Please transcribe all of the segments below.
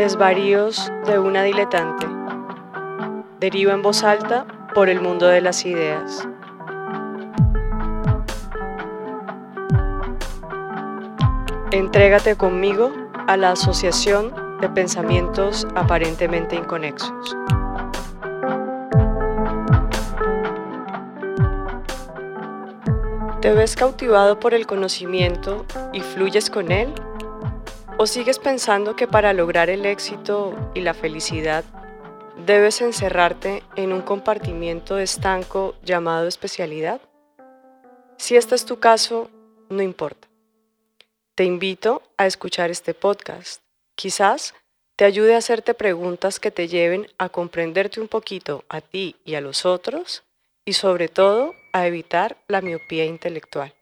Desvaríos de una diletante. Deriva en voz alta por el mundo de las ideas. Entrégate conmigo a la asociación de pensamientos aparentemente inconexos. ¿Te ves cautivado por el conocimiento y fluyes con él? ¿O sigues pensando que para lograr el éxito y la felicidad debes encerrarte en un compartimiento estanco llamado especialidad? Si este es tu caso, no importa. Te invito a escuchar este podcast. Quizás te ayude a hacerte preguntas que te lleven a comprenderte un poquito a ti y a los otros y sobre todo a evitar la miopía intelectual.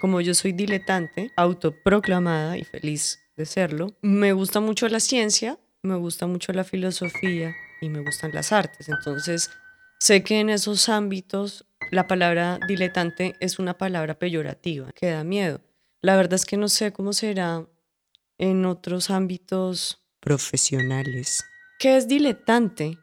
Como yo soy diletante, autoproclamada y feliz de serlo, me gusta mucho la ciencia, me gusta mucho la filosofía y me gustan las artes. Entonces, sé que en esos ámbitos la palabra diletante es una palabra peyorativa, que da miedo. La verdad es que no sé cómo será en otros ámbitos profesionales. ¿Qué es diletante?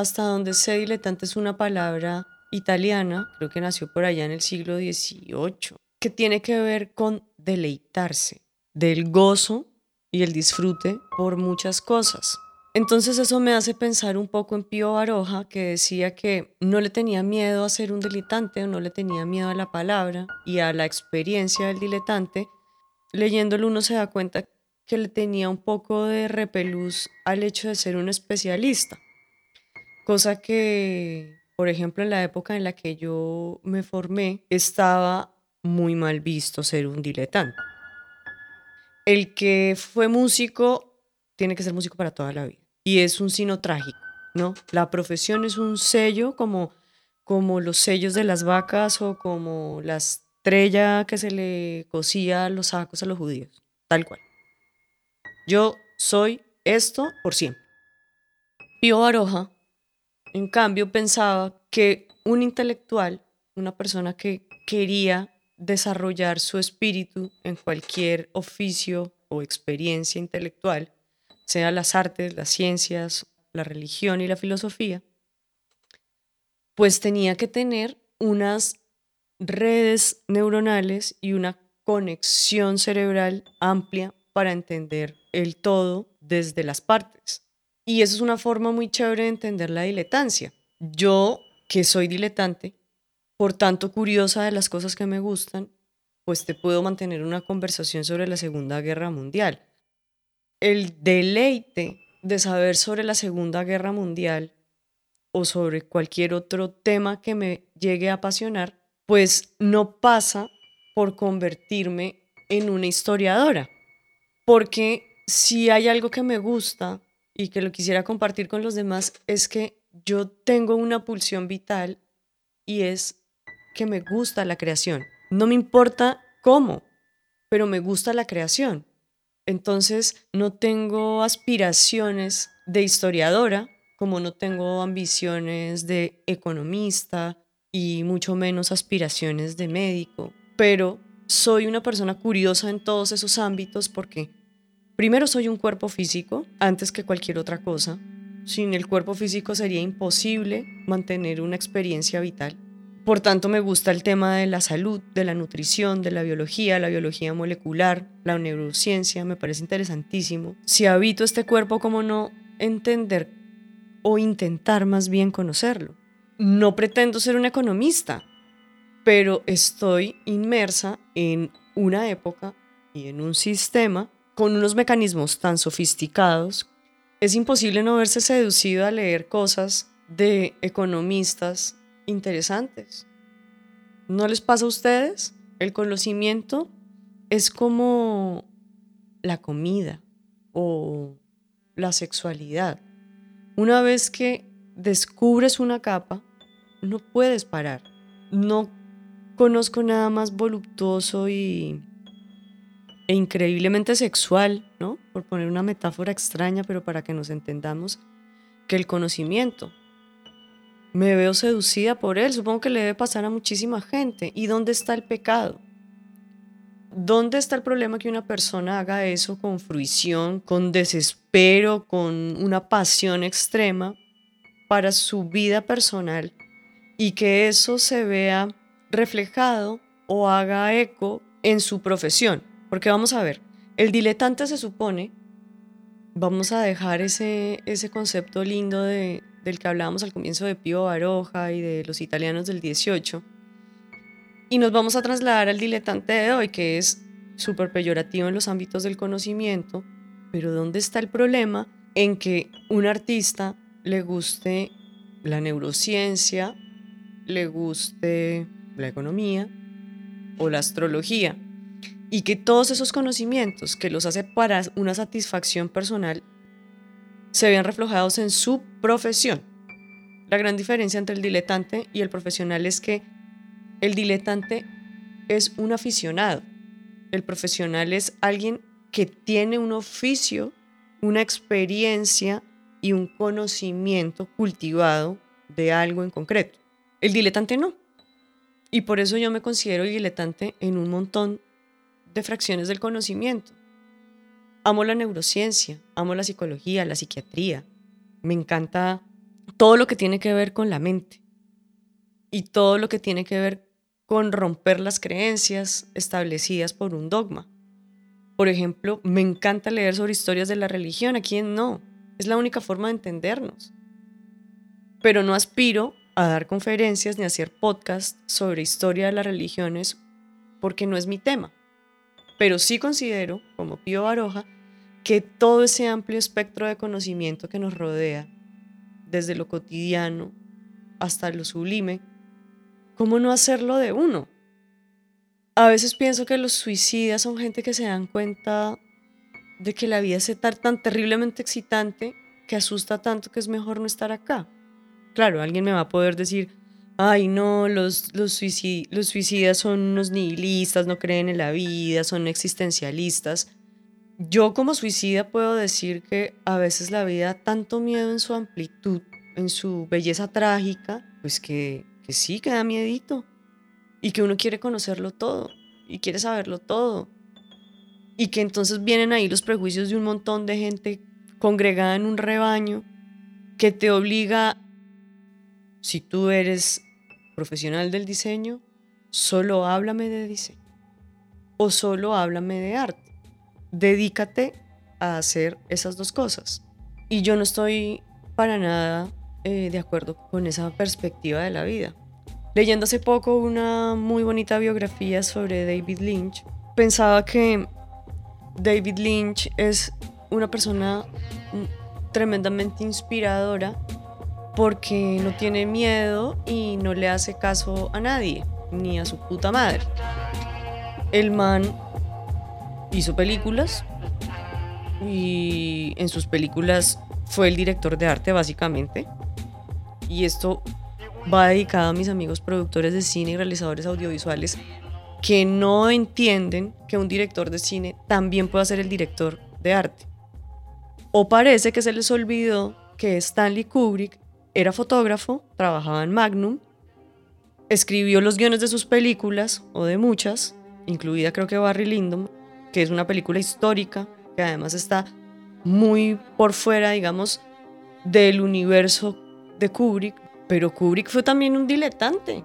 hasta donde sé, diletante es una palabra italiana, creo que nació por allá en el siglo XVIII, que tiene que ver con deleitarse, del gozo y el disfrute por muchas cosas. Entonces eso me hace pensar un poco en Pío Baroja, que decía que no le tenía miedo a ser un diletante no le tenía miedo a la palabra y a la experiencia del diletante. Leyéndolo uno se da cuenta que le tenía un poco de repelús al hecho de ser un especialista. Cosa que, por ejemplo, en la época en la que yo me formé, estaba muy mal visto ser un diletante. El que fue músico tiene que ser músico para toda la vida. Y es un sino trágico, ¿no? La profesión es un sello como, como los sellos de las vacas o como la estrella que se le cosía los sacos a los judíos, tal cual. Yo soy esto por siempre. Pío Baroja en cambio, pensaba que un intelectual, una persona que quería desarrollar su espíritu en cualquier oficio o experiencia intelectual, sea las artes, las ciencias, la religión y la filosofía, pues tenía que tener unas redes neuronales y una conexión cerebral amplia para entender el todo desde las partes. Y eso es una forma muy chévere de entender la diletancia. Yo, que soy diletante, por tanto curiosa de las cosas que me gustan, pues te puedo mantener una conversación sobre la Segunda Guerra Mundial. El deleite de saber sobre la Segunda Guerra Mundial o sobre cualquier otro tema que me llegue a apasionar, pues no pasa por convertirme en una historiadora. Porque si hay algo que me gusta y que lo quisiera compartir con los demás es que yo tengo una pulsión vital y es que me gusta la creación. No me importa cómo, pero me gusta la creación. Entonces no tengo aspiraciones de historiadora, como no tengo ambiciones de economista y mucho menos aspiraciones de médico, pero soy una persona curiosa en todos esos ámbitos porque Primero soy un cuerpo físico antes que cualquier otra cosa. Sin el cuerpo físico sería imposible mantener una experiencia vital. Por tanto, me gusta el tema de la salud, de la nutrición, de la biología, la biología molecular, la neurociencia, me parece interesantísimo. Si habito este cuerpo, ¿cómo no entender o intentar más bien conocerlo? No pretendo ser una economista, pero estoy inmersa en una época y en un sistema con unos mecanismos tan sofisticados, es imposible no verse seducido a leer cosas de economistas interesantes. ¿No les pasa a ustedes? El conocimiento es como la comida o la sexualidad. Una vez que descubres una capa, no puedes parar. No conozco nada más voluptuoso y e increíblemente sexual, ¿no? Por poner una metáfora extraña, pero para que nos entendamos, que el conocimiento. Me veo seducida por él, supongo que le debe pasar a muchísima gente. ¿Y dónde está el pecado? ¿Dónde está el problema que una persona haga eso con fruición, con desespero, con una pasión extrema para su vida personal y que eso se vea reflejado o haga eco en su profesión? Porque vamos a ver, el diletante se supone, vamos a dejar ese, ese concepto lindo de, del que hablábamos al comienzo de Pío Baroja y de los italianos del 18, y nos vamos a trasladar al diletante de hoy, que es súper peyorativo en los ámbitos del conocimiento, pero ¿dónde está el problema en que un artista le guste la neurociencia, le guste la economía o la astrología? Y que todos esos conocimientos que los hace para una satisfacción personal se vean reflejados en su profesión. La gran diferencia entre el diletante y el profesional es que el diletante es un aficionado. El profesional es alguien que tiene un oficio, una experiencia y un conocimiento cultivado de algo en concreto. El diletante no. Y por eso yo me considero diletante en un montón de fracciones del conocimiento. Amo la neurociencia, amo la psicología, la psiquiatría. Me encanta todo lo que tiene que ver con la mente y todo lo que tiene que ver con romper las creencias establecidas por un dogma. Por ejemplo, me encanta leer sobre historias de la religión, a quién no. Es la única forma de entendernos. Pero no aspiro a dar conferencias ni a hacer podcasts sobre historia de las religiones porque no es mi tema. Pero sí considero, como Pío Baroja, que todo ese amplio espectro de conocimiento que nos rodea, desde lo cotidiano hasta lo sublime, ¿cómo no hacerlo de uno? A veces pienso que los suicidas son gente que se dan cuenta de que la vida es tan terriblemente excitante que asusta tanto que es mejor no estar acá. Claro, alguien me va a poder decir, ay no, los, los, los suicidas son unos nihilistas, no creen en la vida, son existencialistas. Yo como suicida puedo decir que a veces la vida da tanto miedo en su amplitud, en su belleza trágica, pues que sí, que da miedito. Y que uno quiere conocerlo todo. Y quiere saberlo todo. Y que entonces vienen ahí los prejuicios de un montón de gente congregada en un rebaño que te obliga, si tú eres profesional del diseño, solo háblame de diseño. O solo háblame de arte. Dedícate a hacer esas dos cosas. Y yo no estoy para nada eh, de acuerdo con esa perspectiva de la vida. Leyendo hace poco una muy bonita biografía sobre David Lynch, pensaba que David Lynch es una persona tremendamente inspiradora porque no tiene miedo y no le hace caso a nadie, ni a su puta madre. El man hizo películas y en sus películas fue el director de arte básicamente. Y esto va dedicado a mis amigos productores de cine y realizadores audiovisuales que no entienden que un director de cine también puede ser el director de arte. O parece que se les olvidó que Stanley Kubrick era fotógrafo, trabajaba en Magnum, escribió los guiones de sus películas, o de muchas, incluida creo que Barry Lyndon, que es una película histórica, que además está muy por fuera, digamos, del universo de Kubrick, pero Kubrick fue también un diletante.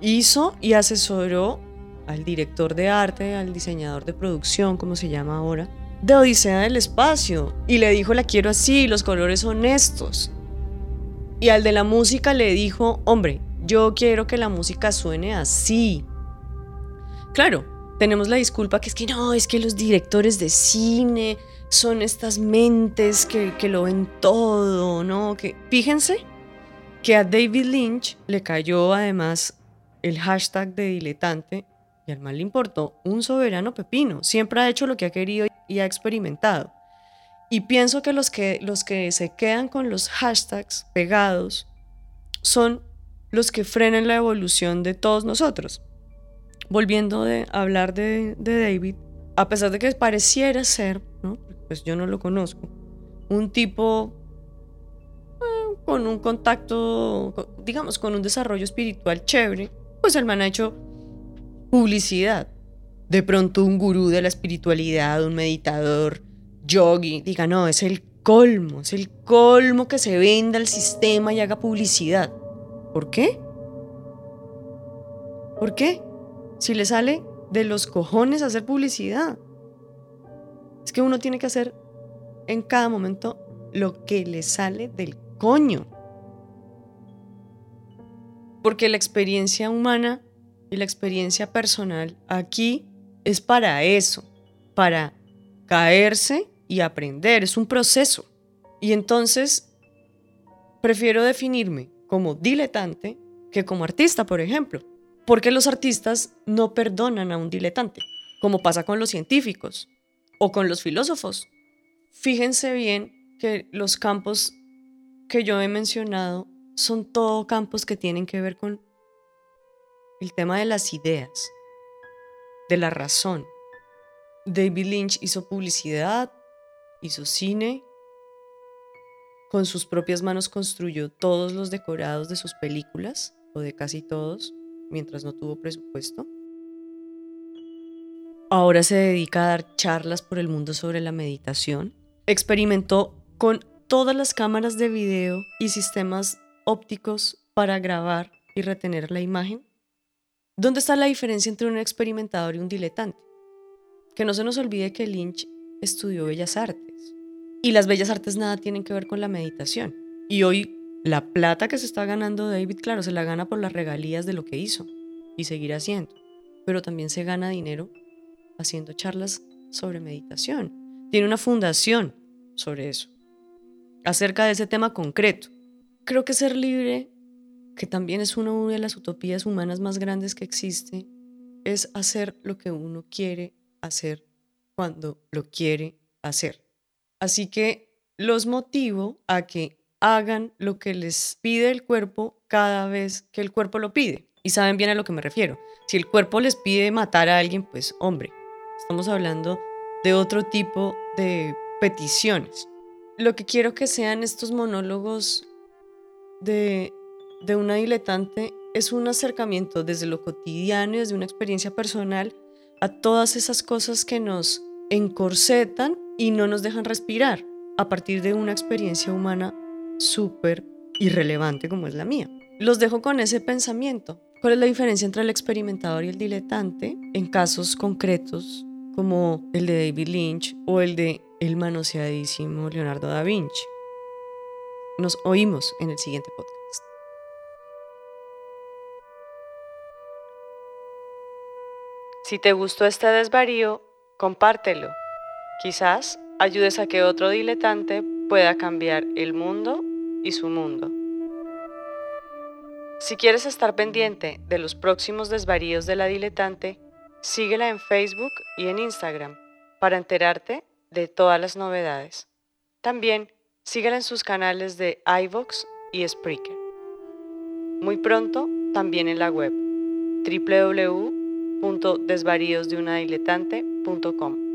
Hizo y asesoró al director de arte, al diseñador de producción, como se llama ahora, de Odisea del Espacio. Y le dijo, la quiero así, los colores son estos. Y al de la música le dijo, hombre, yo quiero que la música suene así. Claro, tenemos la disculpa que es que no, es que los directores de cine son estas mentes que, que lo ven todo, ¿no? Que, fíjense que a David Lynch le cayó además el hashtag de diletante y al mal le importó un soberano pepino. Siempre ha hecho lo que ha querido y ha experimentado. Y pienso que los que, los que se quedan con los hashtags pegados son los que frenan la evolución de todos nosotros. Volviendo a hablar de, de David, a pesar de que pareciera ser, ¿no? pues yo no lo conozco, un tipo con un contacto, digamos, con un desarrollo espiritual chévere, pues el man ha hecho publicidad. de pronto un gurú de la espiritualidad, un meditador, yogi, diga, no, es el colmo, es el colmo que se venda el sistema y haga publicidad. ¿Por qué? ¿Por qué? Si le sale de los cojones hacer publicidad. Es que uno tiene que hacer en cada momento lo que le sale del coño. Porque la experiencia humana y la experiencia personal aquí es para eso, para caerse y aprender, es un proceso. Y entonces prefiero definirme como diletante que como artista, por ejemplo, porque los artistas no perdonan a un diletante, como pasa con los científicos o con los filósofos. Fíjense bien que los campos que yo he mencionado son todo campos que tienen que ver con el tema de las ideas, de la razón. David Lynch hizo publicidad, hizo cine, con sus propias manos construyó todos los decorados de sus películas, o de casi todos, mientras no tuvo presupuesto. Ahora se dedica a dar charlas por el mundo sobre la meditación. Experimentó con todas las cámaras de video y sistemas ópticos para grabar y retener la imagen. ¿Dónde está la diferencia entre un experimentador y un diletante? Que no se nos olvide que Lynch estudió bellas artes. Y las bellas artes nada tienen que ver con la meditación. Y hoy la plata que se está ganando David, claro, se la gana por las regalías de lo que hizo y seguir haciendo. Pero también se gana dinero haciendo charlas sobre meditación. Tiene una fundación sobre eso, acerca de ese tema concreto. Creo que ser libre, que también es una de las utopías humanas más grandes que existe, es hacer lo que uno quiere hacer cuando lo quiere hacer. Así que los motivo a que hagan lo que les pide el cuerpo cada vez que el cuerpo lo pide. Y saben bien a lo que me refiero. Si el cuerpo les pide matar a alguien, pues hombre, estamos hablando de otro tipo de peticiones. Lo que quiero que sean estos monólogos de, de una diletante es un acercamiento desde lo cotidiano y desde una experiencia personal a todas esas cosas que nos encorsetan y no nos dejan respirar a partir de una experiencia humana súper irrelevante como es la mía. Los dejo con ese pensamiento. ¿Cuál es la diferencia entre el experimentador y el diletante en casos concretos como el de David Lynch o el de el manoseadísimo Leonardo da Vinci? Nos oímos en el siguiente podcast. Si te gustó este desvarío, compártelo. Quizás ayudes a que otro diletante pueda cambiar el mundo y su mundo. Si quieres estar pendiente de los próximos desvaríos de la diletante, síguela en Facebook y en Instagram para enterarte de todas las novedades. También síguela en sus canales de iVox y Spreaker. Muy pronto también en la web www.desvaríosdeunadiletante.com.